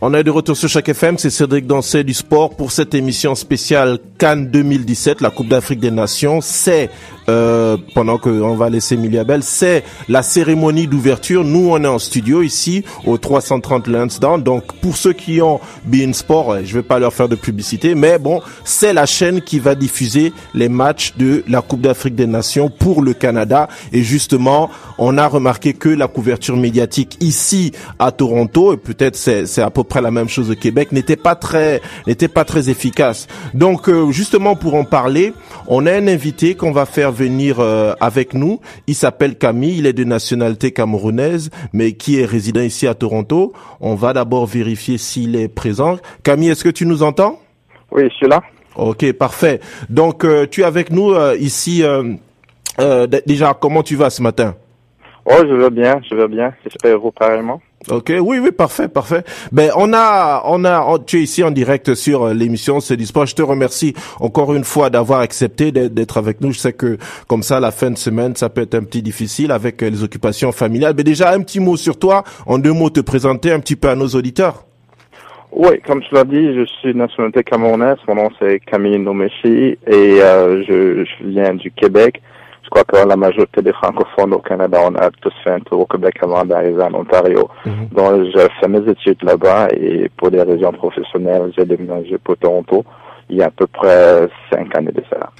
On est de retour sur chaque FM, c'est Cédric Dancet du sport pour cette émission spéciale Cannes 2017, la Coupe d'Afrique des Nations. C'est euh, pendant qu'on va laisser Miliabel, c'est la cérémonie d'ouverture. Nous, on est en studio ici au 330 Lansdowne. Donc, pour ceux qui ont Bein Sport, je vais pas leur faire de publicité, mais bon, c'est la chaîne qui va diffuser les matchs de la Coupe d'Afrique des Nations pour le Canada. Et justement, on a remarqué que la couverture médiatique ici à Toronto, et peut-être c'est, c'est à peu près la même chose au Québec, n'était pas très, n'était pas très efficace. Donc, euh, justement, pour en parler, on a un invité qu'on va faire venir euh, avec nous. Il s'appelle Camille, il est de nationalité camerounaise, mais qui est résident ici à Toronto. On va d'abord vérifier s'il est présent. Camille, est-ce que tu nous entends? Oui, je suis là. Ok, parfait. Donc, euh, tu es avec nous ici. déjà, comment tu vas ce matin? Oh, je vais bien, je vais bien. J'espère vous pareillement. Ok, oui, oui, parfait, parfait. Ben, on a, on a, tu es ici en direct sur euh, l'émission C'est du sport. Je te remercie encore une fois d'avoir accepté d'être avec nous. Je sais que comme ça, la fin de semaine, ça peut être un petit difficile avec euh, les occupations familiales. Mais déjà, un petit mot sur toi, en deux mots, te présenter un petit peu à nos auditeurs. Oui, comme tu l'as dit, je suis nationalité camerounaise. Mon nom c'est Camille Nomeshi et euh, je, je viens du Québec crois que la majorité des francophones au Canada, on a tous fait un tour au Québec avant d'arriver en Ontario. Mhm. Donc, j'ai fait mes études là-bas et pour des raisons professionnelles, j'ai déménagé pour Toronto il y a à peu près cinq années de ça.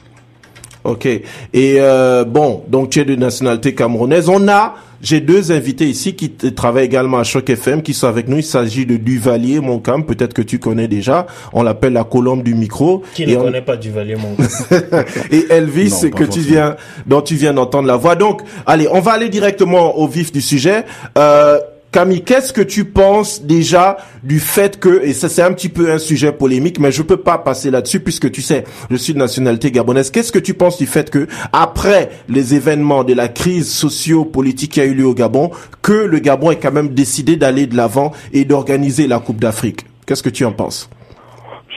Ok. Et euh, bon, donc tu es de nationalité camerounaise. On a, j'ai deux invités ici qui travaillent également à Choc FM, qui sont avec nous. Il s'agit de Duvalier Moncam, peut-être que tu connais déjà. On l'appelle la colombe du micro. Qui ne connaît pas Duvalier Moncam Et Elvis, que tu viens, dont tu viens d'entendre la voix. Donc, allez, on va aller directement au vif du sujet. Euh, Camille, qu'est-ce que tu penses déjà du fait que, et ça c'est un petit peu un sujet polémique, mais je peux pas passer là-dessus puisque tu sais, je suis de nationalité gabonaise. Qu'est-ce que tu penses du fait que, après les événements de la crise socio-politique qui a eu lieu au Gabon, que le Gabon ait quand même décidé d'aller de l'avant et d'organiser la Coupe d'Afrique? Qu'est-ce que tu en penses?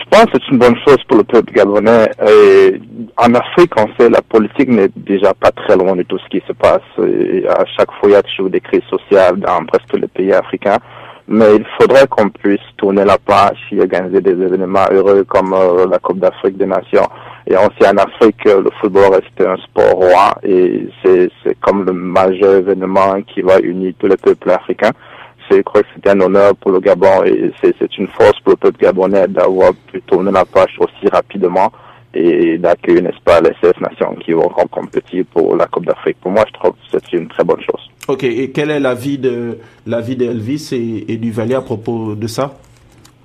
Je pense que c'est une bonne chose pour le peuple gabonais. Et en Afrique, on sait la politique n'est déjà pas très loin de tout ce qui se passe. À chaque fois, il y a toujours des crises sociales dans presque les pays africains. Mais il faudrait qu'on puisse tourner la page et organiser des événements heureux comme euh, la Coupe d'Afrique des Nations. Et on sait en Afrique, le football reste un sport roi et c'est comme le majeur événement qui va unir tous les peuples africains je crois que c'était un honneur pour le Gabon et c'est une force pour le peuple gabonais d'avoir pu tourner la page aussi rapidement et d'accueillir, n'est-ce pas, les 16 nations qui vont compétir pour la Coupe d'Afrique. Pour moi, je trouve que c'est une très bonne chose. Ok, et quel est l'avis de l'avis d'Elvis et, et du Valais à propos de ça?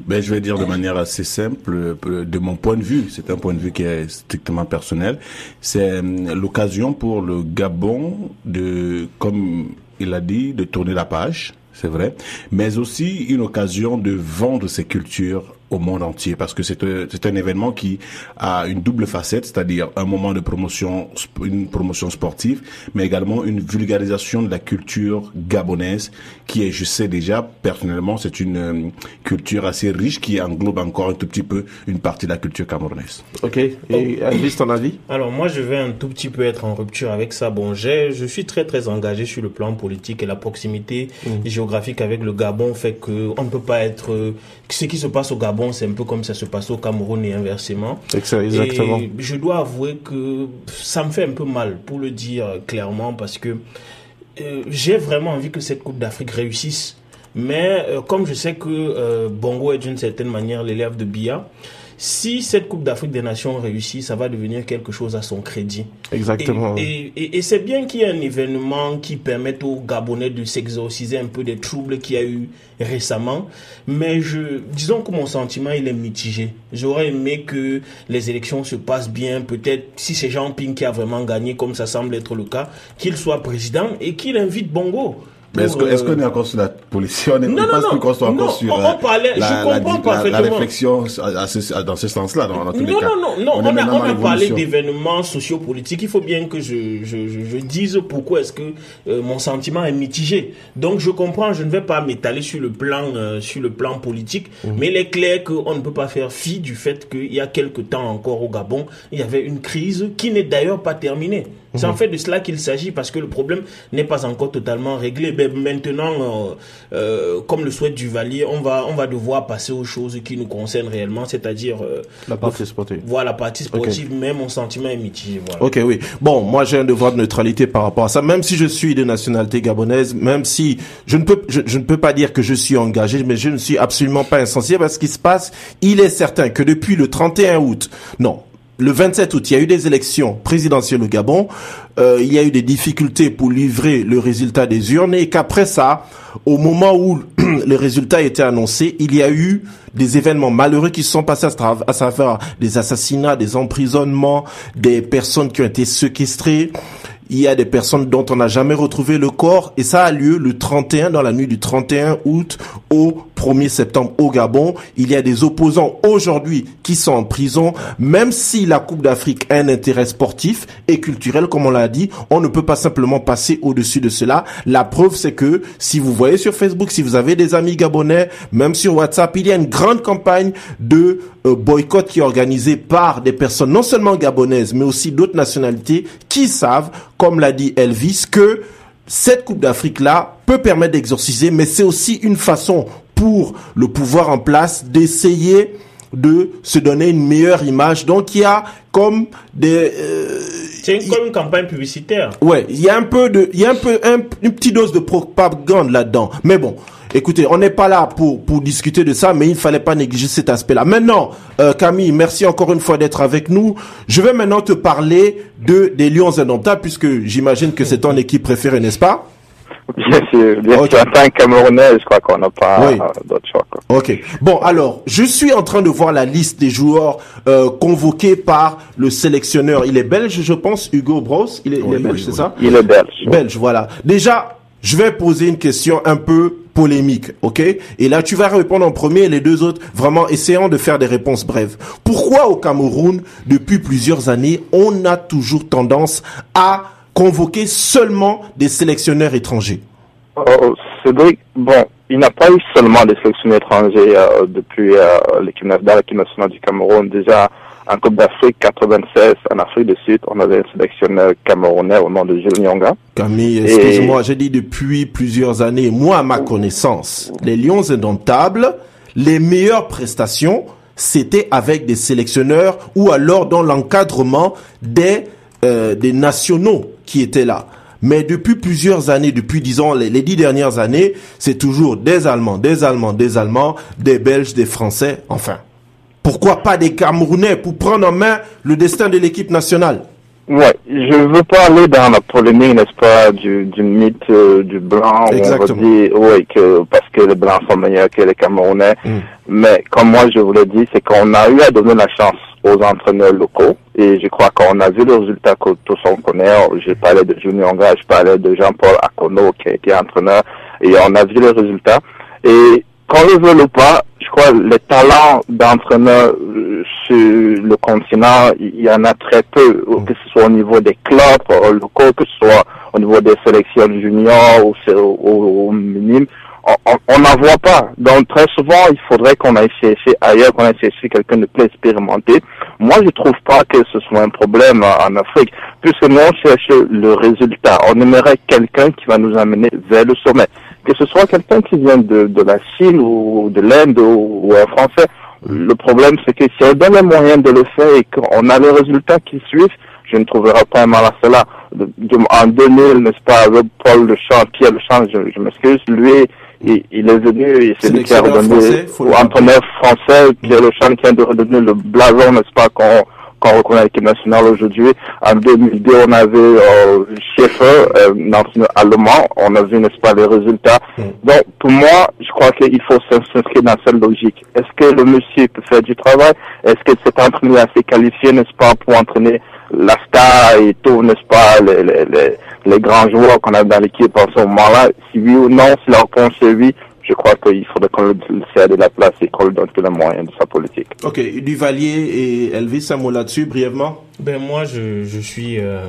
Ben, je vais dire de manière assez simple, de mon point de vue, c'est un point de vue qui est strictement personnel, c'est euh, l'occasion pour le Gabon de, comme il a dit, de tourner la page, c'est vrai, mais aussi une occasion de vendre ses cultures au monde entier parce que c'est un, c'est un événement qui a une double facette, c'est-à-dire un moment de promotion, une promotion sportive, mais également une vulgarisation de la culture gabonaise qui est, je sais déjà, personnellement, c'est une euh, culture assez riche qui englobe encore un tout petit peu une partie de la culture camerounaise. Ok. Et Elvis, ton avis? Alors moi, je vais un tout petit peu être en rupture avec ça. Bon, j'ai, je suis très très engagé sur le plan politique et la proximité mmh. géographique avec le Gabon fait que on ne peut pas être euh, ce qui se passe au Gabon, c'est un peu comme ça se passe au Cameroun et inversement. Exactement. Et je dois avouer que ça me fait un peu mal, pour le dire clairement, parce que euh, j'ai vraiment envie que cette Coupe d'Afrique réussisse. Mais euh, comme je sais que euh, Bongo est d'une certaine manière l'élève de Bia, si cette Coupe d'Afrique des Nations réussit, ça va devenir quelque chose à son crédit. Exactement. Et, et, et c'est bien qu'il y ait un événement qui permette aux Gabonais de s'exorciser un peu des troubles qu'il y a eu récemment. Mais je, disons que mon sentiment, il est mitigé. J'aurais aimé que les élections se passent bien. Peut-être si c'est Jean Ping qui a vraiment gagné, comme ça semble être le cas, qu'il soit président et qu'il invite Bongo. Mais est-ce est qu'on est encore sur la police On est non, pas non, qu'on soit encore sur on, on parlait, la, je comprends la, la, réflexion à ce, dans ce sens-là, dans, dans tous non, les cas. Non, non, non, on, on, a, on a parlé d'événements sociopolitiques. Il faut bien que je, je, je, je dise pourquoi est-ce que euh, mon sentiment est mitigé. Donc je comprends, je ne vais pas m'étaler sur le plan euh, sur le plan politique, mmh. mais il est clair qu'on ne peut pas faire fi du fait qu'il y a quelque temps encore au Gabon, il y avait une crise qui n'est d'ailleurs pas terminée. C'est en fait de cela qu'il s'agit parce que le problème n'est pas encore totalement réglé. Mais maintenant, euh, euh, comme le souhaite Duvalier, on va, on va devoir passer aux choses qui nous concernent réellement, c'est-à-dire euh, la partie sportive. Voilà, la partie sportive, mais mon sentiment est mitigé. Voilà. Ok, oui. Bon, moi j'ai un devoir de neutralité par rapport à ça, même si je suis de nationalité gabonaise, même si je ne peux, je, ne peux pas dire que je suis engagé, mais je ne suis absolument pas insensible à ce qui se passe. Il est certain que depuis le 31 août, non, le 27 août, il y a eu des élections présidentielles au Gabon. Euh, il y a eu des difficultés pour livrer le résultat des urnes et qu'après ça, au moment où le résultat a été annoncé, il y a eu des événements malheureux qui se sont passés à savoir des assassinats, des emprisonnements, des personnes qui ont été séquestrées il y a des personnes dont on n'a jamais retrouvé le corps et ça a lieu le 31 dans la nuit du 31 août au 1er septembre au Gabon. Il y a des opposants aujourd'hui qui sont en prison, même si la Coupe d'Afrique a un intérêt sportif et culturel, comme on l'a dit, on ne peut pas simplement passer au-dessus de cela. La preuve, c'est que si vous voyez sur Facebook, si vous avez des amis gabonais, même sur WhatsApp, il y a une grande campagne de euh, boycott qui est organisée par des personnes non seulement gabonaises, mais aussi d'autres nationalités qui savent comme l'a dit Elvis, que cette Coupe d'Afrique-là peut permettre d'exorciser, mais c'est aussi une façon pour le pouvoir en place d'essayer de se donner une meilleure image. Donc il y a comme des... Euh, c'est comme une campagne publicitaire. Ouais, il y a un peu de, il y a un peu une petite dose de propagande là-dedans. Mais bon, Écoutez, on n'est pas là pour, pour discuter de ça, mais il ne fallait pas négliger cet aspect-là. Maintenant, euh, Camille, merci encore une fois d'être avec nous. Je vais maintenant te parler de des Lions indomptables, puisque j'imagine que c'est ton équipe préférée, n'est-ce pas? Bien sûr, bien sûr. En tant Camerounais, je crois qu'on n'a pas d'autre choix. Ok. Bon, alors, je suis en train de voir la liste des joueurs euh, convoqués par le sélectionneur. Il est belge, je pense, Hugo Bros. Il est, il est belge, c'est ça? Il est belge. Belge, voilà. Déjà, je vais poser une question un peu polémique, ok? Et là, tu vas répondre en premier et les deux autres, vraiment, essayant de faire des réponses brèves. Pourquoi au Cameroun, depuis plusieurs années, on a toujours tendance à convoquer seulement des sélectionneurs étrangers? Oh, Cédric, bon, il n'a pas eu seulement des sélectionneurs étrangers euh, depuis euh, l'équipe nationale du Cameroun. Déjà, en Coupe d'Afrique 96, en Afrique du Sud, on avait un sélectionneur camerounais au nom de Jules Nyonga. Camille, excuse-moi, j'ai dit depuis plusieurs années, moi à ma connaissance, les Lions indomptables, les meilleures prestations, c'était avec des sélectionneurs ou alors dans l'encadrement des, euh, des nationaux qui étaient là. Mais depuis plusieurs années, depuis disons les, les dix dernières années, c'est toujours des Allemands, des Allemands, des Allemands, des Belges, des Français, enfin. Pourquoi pas des Camerounais pour prendre en main le destin de l'équipe nationale? Ouais, je veux pas aller dans la polémique, n'est-ce pas, du, du mythe euh, du blanc. Exactement. on va dire, oui, que parce que les blancs sont meilleurs que les Camerounais. Mm. Mais comme moi je vous l'ai dit, c'est qu'on a eu à donner la chance aux entraîneurs locaux. Et je crois qu'on a vu le résultat que tous on connaît. J'ai parlé de Junior Onga, je parlais de Jean-Paul Akono qui a été entraîneur. Et on a vu le résultat. Et qu'on le veut ou pas, je crois les talents d'entraîneurs sur le continent, il y en a très peu, mm. que ce soit au niveau des clubs euh, locaux, que ce soit au niveau des sélections juniors ou, au, minime. On n'en voit pas. Donc très souvent, il faudrait qu'on aille chercher ailleurs, qu'on aille chercher quelqu'un de plus expérimenté. Moi, je trouve pas que ce soit un problème en Afrique, puisque nous on cherche le résultat. On aimerait quelqu'un qui va nous amener vers le sommet que ce soit quelqu'un qui vient de, de la Chine ou de l'Inde ou, un Français. Le problème, c'est que si on donne les moyens de le faire et qu'on a les résultats qui suivent, je ne trouverai pas un mal à cela. En 2000, n'est-ce pas, avec Paul Le Champ, Pierre Le Champ, je, m'excuse, lui, il, est venu, et c'est lui qui a redonné, ou entraîneur français, Pierre Le Champ qui a redonné le blason, n'est-ce pas, qu'on qu'on reconnaît l'équipe nationale aujourd'hui. En 2002, on avait euh, Schaeffer, euh, allemand. On a vu, n'est-ce pas, les résultats. Mm. Donc, pour moi, je crois qu'il faut s'inscrire dans cette logique. Est-ce que le monsieur peut faire du travail? Est-ce que cet entraîneur assez qualifié, n'est-ce pas, pour entraîner la star et tout, n'est-ce pas, les, les, les, grands joueurs qu'on a dans l'équipe en ce moment-là? Si oui ou non, si la réponse est oui, je crois qu'il faudrait qu'on lui cède de la place et qu'on lui donne tous les moyens de sa politique. Ok, Duvalier et Elvis, un mot là-dessus, brièvement? Ben moi je, je suis euh,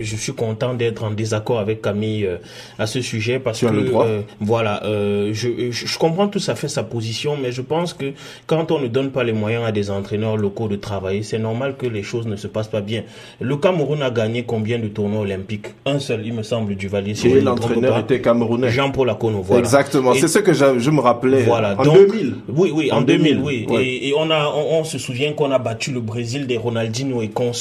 je suis content d'être en désaccord avec Camille euh, à ce sujet parce que euh, voilà je, je comprends tout à fait sa position mais je pense que quand on ne donne pas les moyens à des entraîneurs locaux de travailler c'est normal que les choses ne se passent pas bien. Le Cameroun a gagné combien de tournois olympiques? Un seul il me semble du Valier. Si l'entraîneur était camerounais. Jean-Paul Akono voilà. Exactement c'est ce que je, je, me rappelais. Voilà en 2000. Oui oui en, 2000, oui et, et, on a on, on se souvient qu'on a battu le Brésil des Ronaldinho et qu'on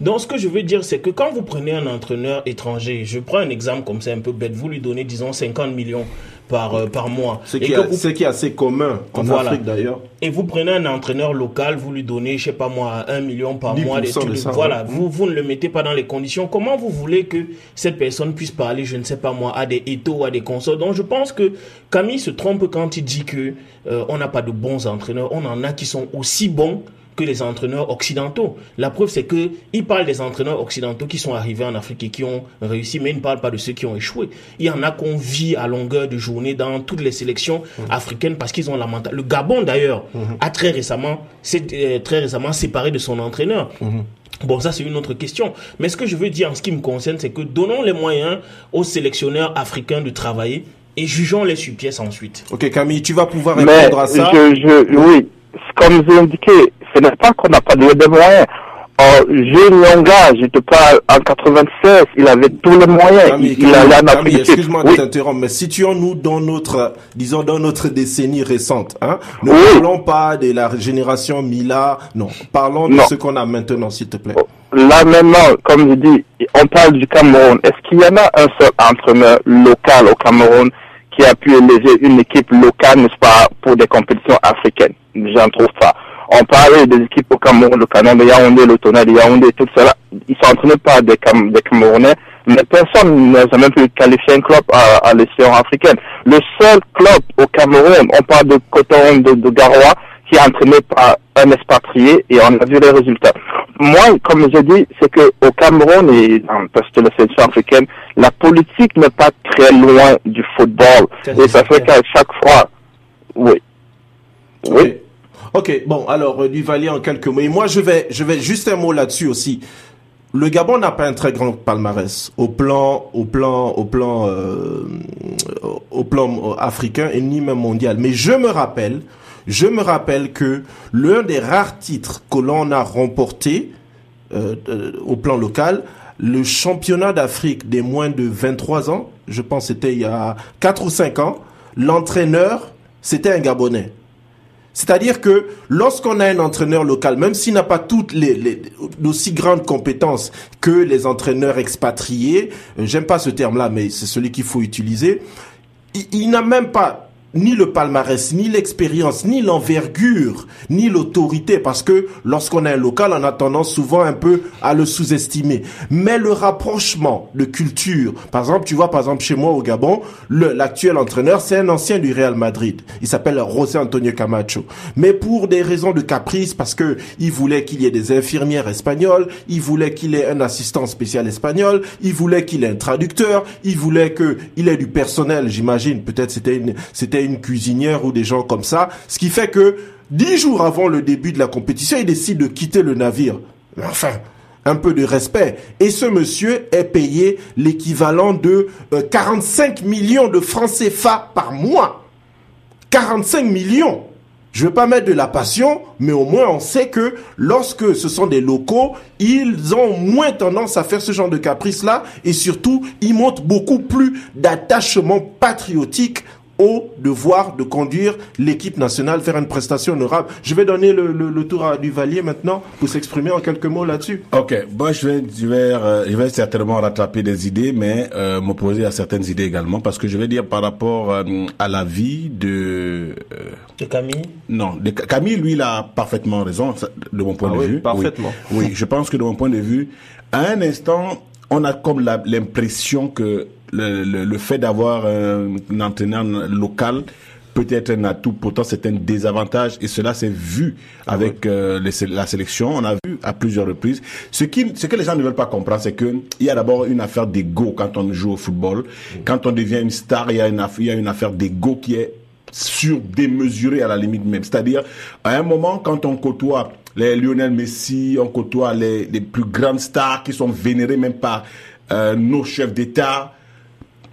donc, ce que je veux dire, c'est que quand vous prenez un entraîneur étranger, je prends un exemple comme c'est un peu bête, vous lui donnez, disons, 50 millions par, euh, par mois. Ce qui, est, assez commun en Afrique d'ailleurs. Et vous prenez un entraîneur local, vous lui donnez, je sais pas moi, un million par mois. Des trucs, voilà, vous, vous ne le mettez pas dans les conditions. Comment vous voulez que cette personne puisse parler, je ne sais pas moi, à des étos, à des consorts Donc je pense que Camille se trompe quand il dit que euh, on n'a pas de bons entraîneurs. On en a qui sont aussi bons que les entraîneurs occidentaux. La preuve, c'est que il parle des entraîneurs occidentaux qui sont arrivés en Afrique et qui ont réussi, mais il ne parle pas de ceux qui ont échoué. Il y en a qu'on vit à longueur de journée dans toutes les sélections mmh. africaines parce qu'ils ont la mentalité. Le Gabon, d'ailleurs, mmh. a très récemment, s'est euh, très récemment séparé de son entraîneur. Mmh. Bon, ça c'est une autre question. Mais ce que je veux dire en ce qui me concerne, c'est que donnons les moyens aux sélectionneurs africains de travailler et jugeons-les sur pièce ensuite. Ok Camille, tu vas pouvoir répondre à ça. Je, je, oui, comme j'ai indiqué, ce n'est pas qu'on n'a pas de, moyens. Oh, Gilles Nyonga, je te parle, en 96, il avait tous les moyens. Il, il excuse-moi de t'interrompre, mais situons-nous dans notre, disons, dans notre décennie récente, hein. Ne parlons pas de la génération Mila, non. Parlons de ce qu'on a maintenant, s'il te plaît. Là, maintenant, comme je dis, on parle du Cameroun. Est-ce qu'il y en a un seul entraîneur local au Cameroun qui a pu élever une équipe locale, n'est-ce pas, pour des compétitions africaines? J'en trouve pas. On parlait des équipes au Cameroun, le Canon de Yaoundé, le Tonnerre de Yaoundé, tout cela. Ils sont entraînés par des, Cam des Camerounais, mais personne n'a jamais pu qualifier un club à, à africaine. Le seul club au Cameroun, on parle de Coton de, de Garoua, qui est entraîné par un expatrié et on a vu les résultats. Moi, comme je dis, c'est que au Cameroun et dans la sélection africaine, la politique n'est pas très loin du football. Et ça fait qu'à chaque fois, oui. Oui. Ok, bon, alors euh, Duvalier en quelques mots. Et moi, je vais, je vais juste un mot là-dessus aussi. Le Gabon n'a pas un très grand palmarès au plan, au plan, au plan, euh, au plan africain et ni même mondial. Mais je me rappelle, je me rappelle que l'un des rares titres que l'on a remporté euh, au plan local, le championnat d'Afrique des moins de 23 ans, je pense c'était il y a 4 ou 5 ans, l'entraîneur, c'était un Gabonais. C'est-à-dire que lorsqu'on a un entraîneur local, même s'il n'a pas toutes les, grandes compétences que les entraîneurs expatriés, j'aime pas ce terme-là, mais c'est celui qu'il faut utiliser, il n'a même pas ni le palmarès, ni l'expérience, ni l'envergure, ni l'autorité, parce que lorsqu'on est un local, on a tendance souvent un peu à le sous-estimer. Mais le rapprochement de culture, par exemple, tu vois, par exemple, chez moi au Gabon, l'actuel entraîneur, c'est un ancien du Real Madrid. Il s'appelle José Antonio Camacho. Mais pour des raisons de caprice, parce que il voulait qu'il y ait des infirmières espagnoles, il voulait qu'il ait un assistant spécial espagnol, il voulait qu'il ait un traducteur, il voulait qu'il ait du personnel, j'imagine. Peut-être c'était une, c'était une cuisinière ou des gens comme ça. Ce qui fait que dix jours avant le début de la compétition, il décide de quitter le navire. Enfin, un peu de respect. Et ce monsieur est payé l'équivalent de 45 euh, millions de francs CFA par mois. 45 millions. Je ne veux pas mettre de la passion, mais au moins on sait que lorsque ce sont des locaux, ils ont moins tendance à faire ce genre de caprice-là et surtout, ils montrent beaucoup plus d'attachement patriotique au devoir de conduire l'équipe nationale vers une prestation honorable. Je vais donner le, le, tour à Duvalier maintenant pour s'exprimer en quelques mots là-dessus. Ok, bon, je vais, je vais, euh, je vais certainement rattraper des idées, mais euh, m'opposer à certaines idées également, parce que je vais dire par rapport euh, à la vie de... de Camille Non, de, Camille, lui, il a parfaitement raison, de mon point ah de oui, vue. Parfaitement. Oui, oui, je pense que de mon point de vue, à un instant, on a comme l'impression que le, le, le fait d'avoir un, entraîneur local peut être un atout, pourtant c'est un désavantage et cela s'est vu avec euh, les, la sélection, on a vu à plusieurs reprises. Ce, qui, ce que les gens ne veulent pas comprendre, c'est que il y a d'abord une affaire d'ego quand on joue au football. Quand on devient une star, il y a une, il y a une affaire d'ego qui est sur démesurée à la limite même. C'est-à-dire, à un moment, quand on côtoie les Lionel Messi, on côtoie les, les plus grandes stars qui sont vénérées même par euh, nos chefs d'État.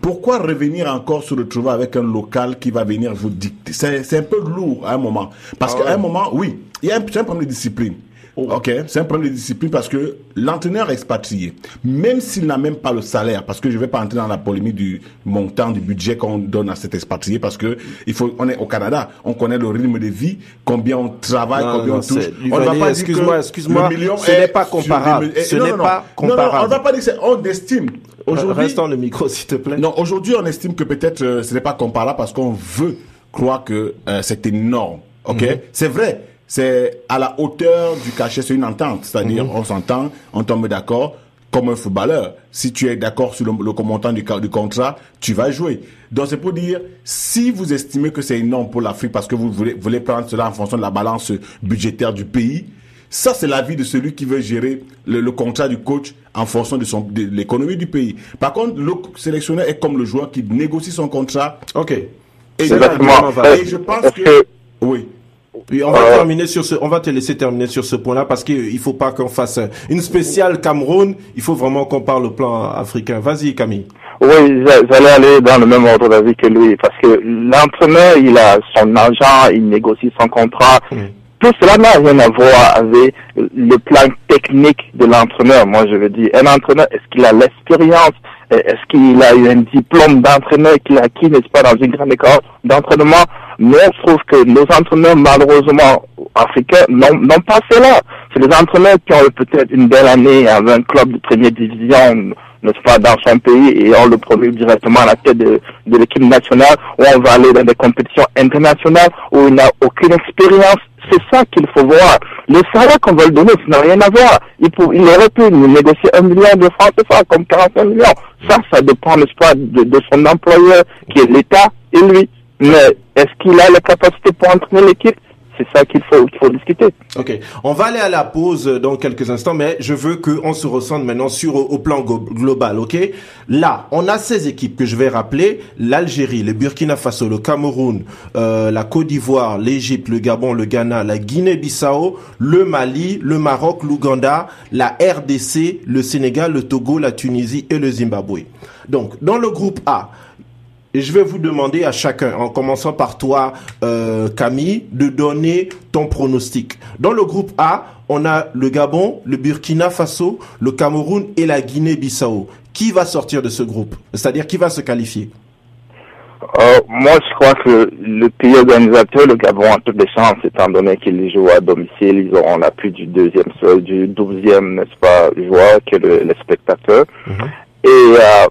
Pourquoi revenir encore se retrouver avec un local qui va venir vous dicter? C'est un peu lourd à un moment. Parce ah qu'à un moment, oui, il y a un, un problème de discipline. Oh. Ok, c'est un problème de discipline parce que l'entraîneur expatrié, même s'il n'a même pas le salaire, parce que je vais pas entrer dans la polémique du montant du budget qu'on donne à cet expatrié, parce que il faut, on est au Canada, on connaît le rythme de vie, combien on travaille, combien on touche. On ne va pas excuse-moi, excuse-moi, ce n'est pas comparable. Ce n'est pas comparable. Non, non, on va pas dire on estime. Aujourd'hui, restons le micro, s'il te plaît. Non, aujourd'hui, on estime que peut-être euh, ce n'est pas comparable parce qu'on veut croire que euh, c'est énorme. Ok, mhm. c'est vrai c'est à la hauteur du cachet, c'est une entente. C'est-à-dire, mhm. on s'entend, on tombe d'accord comme un footballeur. Si tu es d'accord sur le, le montant du, du, contrat, tu vas jouer. Donc c'est pour dire, si vous estimez que c'est énorme pour l'Afrique parce que vous voulez, voulez prendre cela en fonction de la balance budgétaire du pays, ça c'est l'avis de celui qui veut gérer le, contrat du coach en fonction de, son, de l'économie du pays. Par contre, le sélectionneur est comme le joueur qui négocie son contrat. Ok. Et, et je pense que... Oui on va euh, terminer sur ce, on va te laisser terminer sur ce point-là parce qu'il faut pas qu'on fasse une spéciale Cameroun. Il faut vraiment qu'on parle au plan africain. Vas-y, Camille. Oui, j'allais aller dans le même ordre d'avis que lui parce que l'entraîneur, il a son argent, il négocie son contrat. Hmm. Tout cela n'a rien à voir avec le plan technique de l'entraîneur. Moi, je veux dire, un entraîneur, est-ce qu'il a l'expérience Est-ce qu'il a eu un diplôme d'entraîneur qu'il a acquis, n'est-ce pas, dans une grande école d'entraînement? Mais je trouve que nos entraîneurs, malheureusement, africains, n'ont pas cela. C'est les entraîneurs qui ont eu peut-être une belle année avec un club de première division, n'est-ce pas, dans son pays et on le promu directement à la tête de, de l'équipe nationale où on va aller dans des compétitions internationales où il n'a aucune expérience. C'est ça qu'il faut voir. Le salaire qu'on va lui donner, ça n'a rien à voir. Il, il aurait pu négocier un million de francs ça comme 45 millions. Ça, ça dépend, n'est-ce pas, de, de son employeur qui est l'État et lui. Mais est-ce qu'il a la capacité pour entraîner l'équipe? C'est ça qu'il faut, discuter. Ok, on va aller à la pause dans quelques instants, mais je veux qu'on se ressente maintenant sur au, plan global, ok? Là, on a ces équipes que je vais rappeler l'Algérie, le Burkina Faso, le Cameroun, euh, la Côte d'Ivoire, l'Égypte, le Gabon, le Ghana, la Guinée-Bissau, le Mali, le Maroc, l'Ouganda, la RDC, le Sénégal, le Togo, la Tunisie et le Zimbabwe. Donc, dans le groupe A, et je vais vous demander à chacun, en commençant par toi, euh, Camille, de donner ton pronostic. Dans le groupe A, on a le Gabon, le Burkina Faso, le Cameroun et la Guinée-Bissau. Qui va sortir de ce groupe? C'est-à-dire qui va se qualifier? Euh, moi, je crois que le pays organisateur, le Gabon, a toutes les chances, étant donné qu'ils jouent à domicile, ils auront la plus du deuxième, du douzième, n'est-ce pas, joueur que le, les spectateurs. Mhm. Et euh,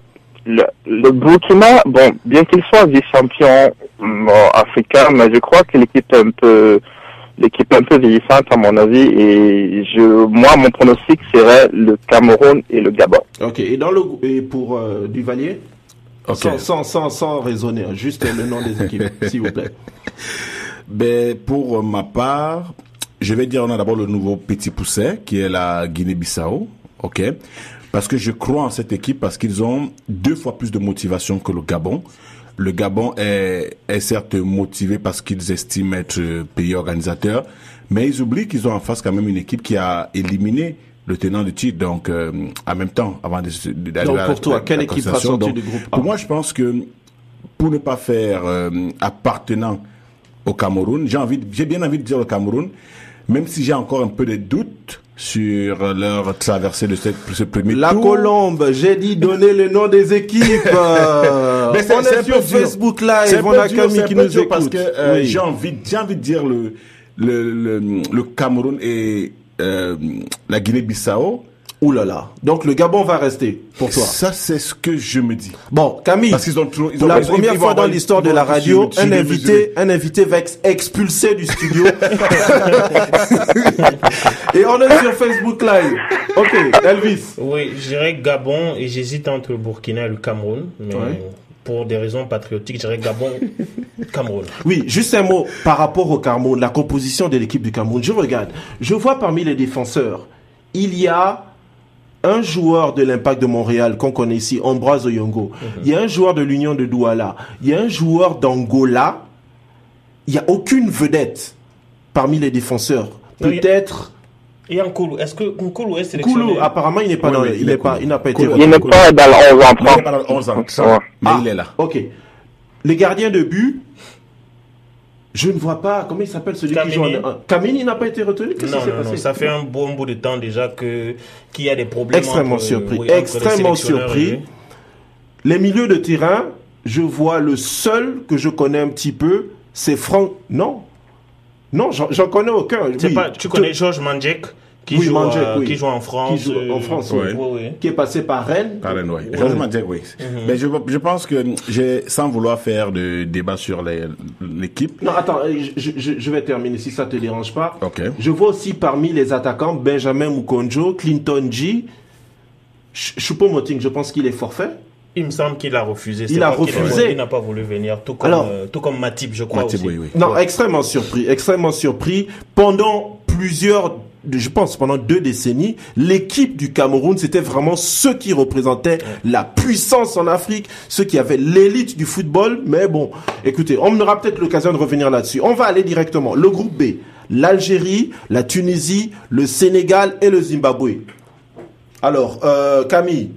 le, le, Burkina, bon, bien qu'il soit vice-champion euh, africain, mais je crois que l'équipe est un peu l'équipe un peu vieillissante à mon avis et je moi mon pronostic serait le Cameroun et le Gabon. Ok et dans le et pour euh, Duvalier? Sans, sans, sans sans raisonner hein, juste le nom des équipes s'il vous plaît. Ben pour ma part je vais dire on a d'abord le nouveau petit pousset qui est la Guinée-Bissau ok parce que je crois en cette équipe parce qu'ils ont deux fois plus de motivation que le Gabon. Le Gabon est, est certes motivé parce qu'ils estiment être pays organisateur, mais ils oublient qu'ils ont en face quand même une équipe qui a éliminé le tenant du titre. Donc, euh, en même temps, avant d'aller Donc, pour toi, quelle équipe du groupe Pour moi, je pense que pour ne pas faire euh, appartenant au Cameroun, j'ai envie, j'ai bien envie de dire le Cameroun, même si j'ai encore un peu de doutes sur leur traversée de cette, ce premier La Colombe, j'ai dit donner le nom des équipes. Mais on est, sur Facebook Live, on a Camille qui nous écoute. Parce que euh, j'ai envie, j'ai envie de dire le, le, le, le Cameroun et euh, la Guinée-Bissau Ouh là là. Donc le Gabon va rester pour toi. Ça c'est ce que je me dis. Bon, Camille. Parce qu'ils ont trop, ils pour la première fois dans l'histoire de la radio, un invité, un invité va être expulsé du studio. et on est sur Facebook Live. Ok, Elvis. Oui, je dirais Gabon et j'hésite entre le Burkina et le Cameroun, mais pour des raisons patriotiques, je dirais Gabon, Cameroun. Oui, juste un mot par rapport au Cameroun, la composition de l'équipe du Cameroun. Je regarde, je vois parmi les défenseurs, il y a un joueur de l'Impact de Montréal qu'on connaît ici, Ambroise Oyongo. Mhm. Il y a un joueur de l'Union de Douala. Il y a un joueur d'Angola. Il n'y a aucune vedette parmi les défenseurs. Peut-être Et Nkolo, est-ce que Nkolo est sélectionné? Koulou, apparemment, il n'est pas Oui, dans, oui, il il pas, il n'a pas été. Il n'est pas dans le 11 en Mais il France. n'est pas dans le 11 ans. Ouais. Mais Ah, il est là. Ok. Les gardiens de but, je ne vois pas, comment il s'appelle celui Kamini. qui joue en... Kamini n'a pas été retenu? Qu'est-ce qui s'est non, ça fait un bon bout de temps déjà que qu'il y a des problèmes. Extrêmement entre, surpris, oui, extrêmement surpris. et. Les milieux de terrain, je vois le seul que je connais un petit peu, c'est Franck. Non. Non, j'en connais aucun. C'est Oui. pas, tu connais Georges Mandjek? Qui, Oui, joue, Mandjek, euh, oui. qui joue en France. Qui joue en euh, France, oui. oui, oui. qui est passé par Rennes. Oui. Ouais. Joseph Mandjek, oui. Mhm. Mais je, je pense que, j'ai, sans vouloir faire de débat sur l'équipe, Non, attends, euh, je, je, je vais terminer si ça te dérange pas. Ok. Je vois aussi parmi les attaquants Benjamin Mukonjo, Clinton G, Ch- Choupo-Moting, je pense qu'il est forfait. Il me semble qu'il a refusé. Il a refusé. Il n'a pas voulu venir, tout comme, Alors- euh, tout comme Matip, je crois Matip, aussi. oui, oui. Non, extrêmement surpris, extrêmement surpris. Pendant plusieurs, je pense pendant deux décennies, l'équipe du Cameroun, c'était vraiment ceux qui représentaient la puissance en Afrique, ceux qui avaient l'élite du football. Mais bon, écoutez, on aura peut-être l'occasion de revenir là-dessus. On va aller directement. Le groupe B, l'Algérie, la Tunisie, le Sénégal et le Zimbabwe. Alors, euh, Camille.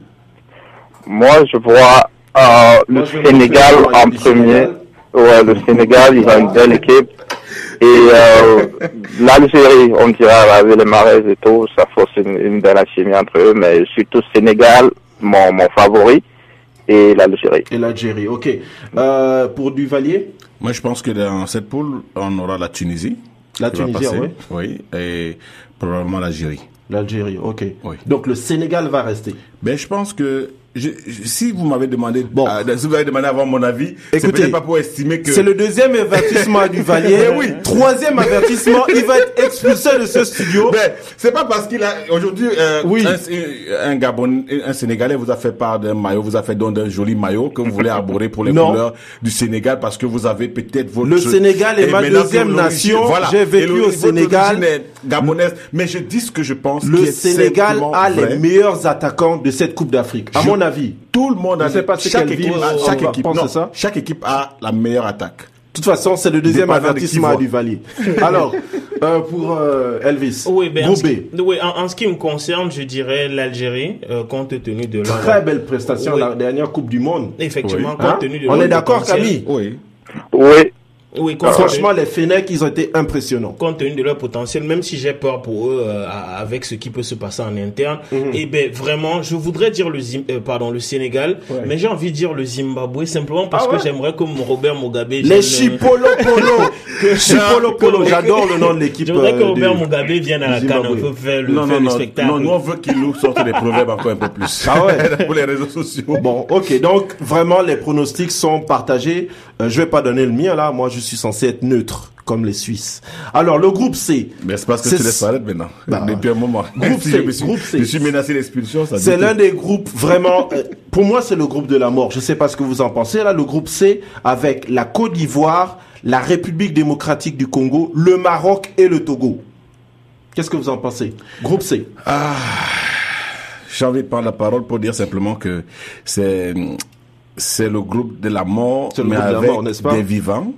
Moi, je vois euh, le Moi, je vais Sénégal en premier. Sénégal. Ouais, le Sénégal, ils ont une belle équipe. Et euh, l'Algérie, on dirait avec les marais et tout, ça force une, une belle alchimie entre eux. Mais surtout Sénégal, mon, mon favori, et l'Algérie. Et l'Algérie, ok. Euh, pour Duvalier, moi je pense que dans cette poule, on aura la Tunisie. La Tunisie, oui. Oui. Et probablement l'Algérie. L'Algérie, ok. Oui. Donc le Sénégal va rester. Ben, je pense que je, je- si vous m'avez demandé, Bon. euh, si vous avez demandé avant mon avis, Écoutez, pas pour estimer que C'est le deuxième avertissement du Valier. Mais oui. Troisième avertissement, il va être expulsé de ce studio. Ben, c'est pas parce qu'il a aujourd'hui euh, Oui. un, un Gabon, un Sénégalais vous a fait part d'un maillot, vous a fait don d'un joli maillot que vous voulez arborer pour les Non. couleurs du Sénégal parce que vous avez peut-être votre Le Sénégal est ma deuxième nation. J'ai vécu au Sénégal. gabonaise, mais je dis ce que je pense. Le Sénégal a vrai. les meilleurs attaquants de cette Coupe d'Afrique, à Je- mon avis. Tout le monde a pas chaque équipe, a- on chaque équipe, penser non, ça. chaque équipe a la meilleure attaque. De toute façon, c'est le deuxième de avertissement qui du Valier. Alors, euh, pour euh, Elvis, Oui, ben, en, ce qui, oui, en, en ce qui me concerne, je dirais l'Algérie, euh, compte tenu de leur... très belle prestation Oui. la dernière Coupe du Monde. Effectivement, Oui. compte Hein tenu de On leur est d'accord. Camille? Oui. Oui, Oui, compte Franchement, les Fennecs, ils ont été impressionnants. compte tenu de leur potentiel, même si j'ai peur pour eux euh, avec ce qui peut se passer en interne, Mhm. et ben vraiment, je voudrais dire le Zim- euh, pardon le Sénégal, Ouais. mais j'ai envie de dire le Zimbabwe simplement parce Ah ouais que j'aimerais que mon Robert Mugabe Les vienne, euh, Chipolo Polo. Chipolo Polo, j'adore le nom de l'équipe. J'aimerais que euh, Robert du- Mugabe vienne à la du canne un Zimbabwe. peu faire le, Non, faire non, le non, spectacle. non, nous on veut qu'il nous sorte des proverbes encore un peu plus. Ah ouais. Pour les réseaux sociaux. Bon, ok, donc vraiment les pronostics sont partagés. Euh, je vais pas donner le mien là, moi je suis censé être neutre comme les Suisses. Alors le groupe C, Mais c'est parce que C'est- tu laisses paraître maintenant. Bah, Depuis un moment. groupe Si C, je, suis, groupe C. je suis menacé d'expulsion, ça c'est l'un des groupes vraiment. euh, pour moi, c'est le groupe de la mort. Je sais pas ce que vous en pensez là. Le groupe C avec la Côte d'Ivoire, la République démocratique du Congo, le Maroc et le Togo. Qu'est-ce que vous en pensez? Groupe C. J'ai envie de prendre la parole pour dire simplement que c'est, c'est le groupe de la mort, le mais groupe de la avec mort, pas? des vivants.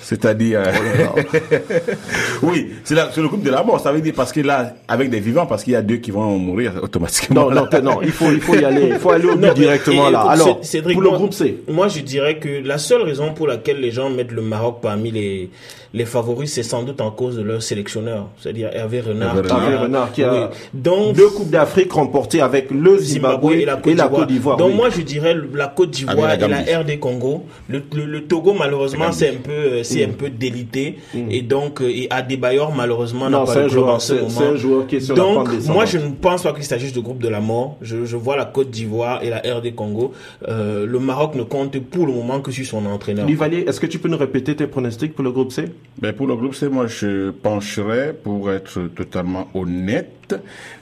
C'est-à-dire, euh, oui, c'est, le groupe de la mort. Ça veut dire parce qu'il a avec des vivants, parce qu'il y a deux qui vont mourir automatiquement. Non, non, non, il faut, il faut y aller. Il faut aller au Non, directement et- là. Alors, Cé- Cédric, pour le moi- groupe C. Moi, je dirais que la seule raison pour laquelle les gens mettent le Maroc parmi les, les favoris, c'est sans doute en cause de leur sélectionneur, c'est-à-dire Hervé Renard. Hervé qui a- Hervé Renard qui a oui. Donc, deux coupes d'Afrique remportées avec le Zimbabwe, Zimbabwe et la Côte d'Ivoire. Donc oui. moi je dirais le- la Côte d'Ivoire et la. RD Congo. Le, le, le Togo malheureusement c'est un peu c'est un peu délité et donc et Adebayor malheureusement n'a Non, pas un club joueur- en ce moment. c'est un joueur qui est sur la donc moi je ne pense pas qu'il s'agisse de groupe de la mort. Je, je vois la Côte d'Ivoire et la RD Congo. Euh, le Maroc ne compte pour le moment que sur son entraîneur. Duvalier, est-ce que tu peux nous répéter tes pronostics pour le groupe C? Ben pour le groupe C, moi, je pencherais, pour être totalement honnête,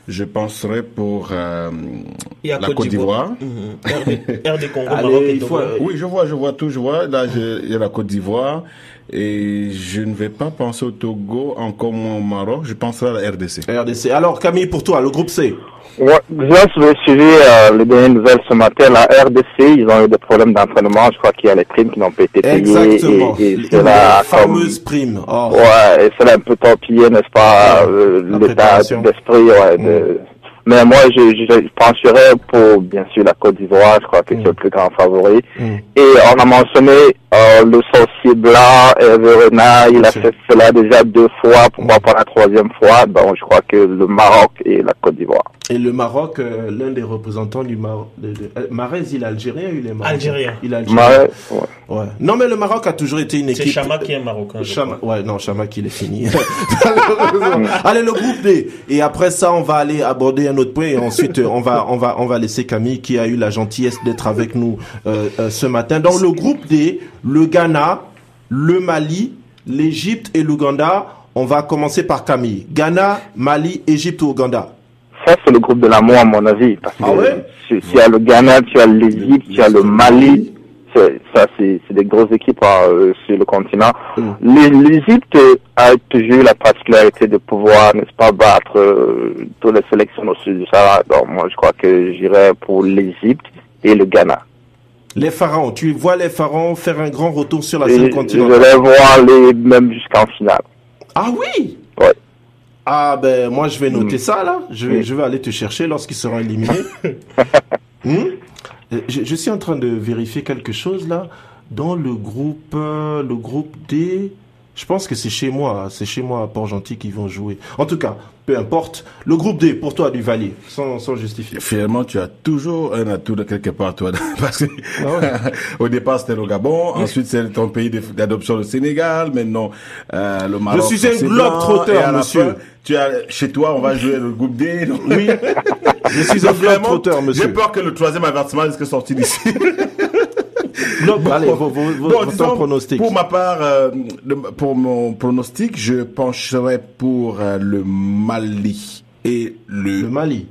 je penserais pour euh, la Côte d'Ivoire. RD, RD Congo, Allez, Maroc et faut- Oui, je vois, je vois tout, je vois. Là, il y a la Côte d'Ivoire Et je ne vais pas penser au Togo, encore moins au Maroc. Je penserai à la RDC. RDC. Alors Camille, pour toi, le groupe C. Ouais, je vais suivre euh, les dernières nouvelles ce matin. La RDC, ils ont eu des problèmes d'entraînement. Je crois qu'il y a les primes qui n'ont pas été payées. Exactement. Et, et la fameuse prime. Oh. Ouais, et c'est un peu torpillé, n'est-ce pas, euh, l'état d'esprit ouais, de, mm. Mais moi, je, je, pencherais pour, bien sûr, la Côte d'Ivoire. Je crois que c'est le plus grand favori. Mm. Et on a mentionné euh, le sorcier blanc, Everena. Il a fait cela déjà deux fois. Pourquoi pas la troisième fois Donc, je crois que le Maroc et la Côte d'Ivoire. Et le Maroc, euh, l'un des représentants du Maroc, de, de, euh, Marez, il est algérien ou il est marocain? Algérien. Il est algérien. Marez, ouais. ouais. Non, mais le Maroc a toujours été une équipe. C'est Chama qui est marocain. Chama, ouais, non, Chama qui est fini. Allez, le groupe D. Et après ça, on va aller aborder un autre point et ensuite on va, on va, on va laisser Camille qui a eu la gentillesse d'être avec nous euh, euh, ce matin. Dans le groupe D, le Ghana, le Mali, l'Égypte et l'Ouganda. On va commencer par Camille. Ghana, Mali, Égypte ou Ouganda? Ça, c'est le groupe de l'amour, à mon avis. Parce ah ouais? tu, as le Ghana, tu as l'Égypte, tu as le Mali. Ça, c'est des grosses équipes hein, euh, sur le continent. Mm. L'Égypte a toujours la particularité de pouvoir, n'est-ce pas, battre euh, toutes les sélections au sud du Sahara. Donc, moi, je crois que j'irais pour l'Égypte et le Ghana. Les pharaons, tu vois les pharaons faire un grand retour sur la scène continentale Je vais voir les même jusqu'en finale. Ah oui Ouais. Ah ben moi je vais noter mm. ça là. Je vais, je vais aller te chercher lorsqu'ils seront éliminés. Hmm? Euh, je, je, suis en train de vérifier quelque chose là. Dans le groupe, euh, le groupe D, je pense que c'est chez moi, c'est chez moi à Port-Gentil qu'ils vont jouer. En tout cas, peu importe. Le groupe D, pour toi, du Valier, sans, sans justifier. Finalement, tu as toujours un atout de quelque part, toi. Parce que, ah au départ, c'était le Gabon. Ensuite, c'est ton pays d'adoption, le Sénégal. Maintenant, euh, le Maroc. Je suis un globe trotteur, monsieur. tu as, chez toi, on va jouer le groupe D. Oui. Je suis un globe trotteur, monsieur. J'ai peur que le troisième avertissement risque sortir d'ici. Non, allez, vos, vos, bon, pronostic. Pour ma part, euh, pour mon pronostic, je pencherais pour euh, le Mali et le, le Mali.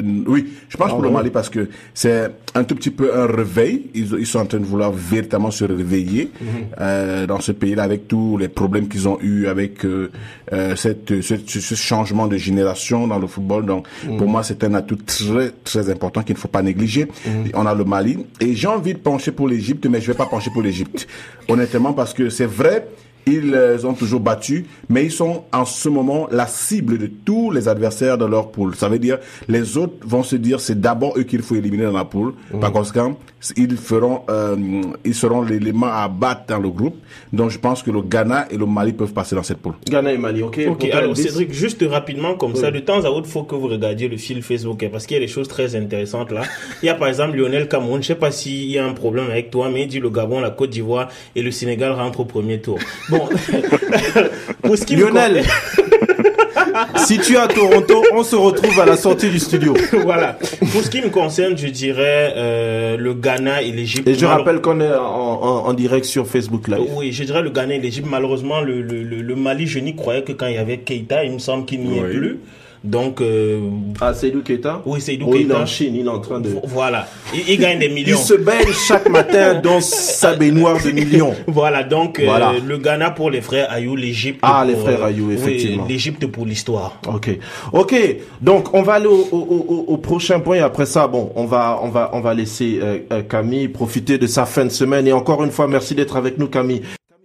Oui, je pense ah pour le Mali parce que c'est un tout petit peu un réveil. Ils, ils, sont en train de vouloir véritablement se réveiller mhm. euh, dans ce pays-là avec tous les problèmes qu'ils ont eu avec euh, euh cette, ce, ce, changement de génération dans le football. Donc, mhm. pour moi, c'est un atout très très important qu'il ne faut pas négliger. Mhm. On a le Mali et j'ai envie de pencher pour l'Égypte, mais je vais pas pencher pour l'Égypte, honnêtement, parce que c'est vrai ils euh, ont toujours battu, mais ils sont en ce moment la cible de tous les adversaires de leur poule. Ça veut dire les autres vont se dire c'est d'abord eux qu'il faut éliminer dans la poule. Mmh. Par conséquent, ils feront, euh, ils seront l'élément à battre dans le groupe. Donc je pense que le Ghana et le Mali peuvent passer dans cette poule. Ghana et Mali, ok. Ok. Alors Cédric, juste rapidement comme ça, de temps à autre, faut que vous regardiez le fil Facebook parce qu'il y a des choses très intéressantes là. Il y a par exemple Lionel Cameroun. Je sais pas s'il y a un problème avec toi, mais il dit le Gabon, la Côte d'Ivoire et le Sénégal rentrent au premier tour. Bon, pour ce qui Lionel, si tu es à Toronto, on se retrouve à la sortie du studio. voilà. Pour ce qui me concerne, je dirais euh, le Ghana et l'Égypte. Et je rappelle qu'on est en, en, en, direct sur Facebook Live. Oui, je dirais le Ghana et l'Égypte. Malheureusement, le, le, le, Mali, je n'y croyais que quand il y avait Keita. Il me semble qu'il n'y est plus. Donc, euh, ah, Seydou Keita Oui, Seydou oh, Keita. Il est en Chine, il est en train de. Voilà. Il, il gagne des millions. il se baigne chaque matin dans sa baignoire de millions. Voilà, donc euh, le Ghana pour les frères Ayou, l'Égypte. Ah, les frères Ayou, effectivement. Oui, L'Égypte pour l'histoire. Ok. Ok. Donc, on va aller au, au, au, au, prochain point et après ça, bon, on va, on va, on va laisser euh, euh, Camille profiter de sa fin de semaine. Et encore une fois, merci d'être avec nous, Camille.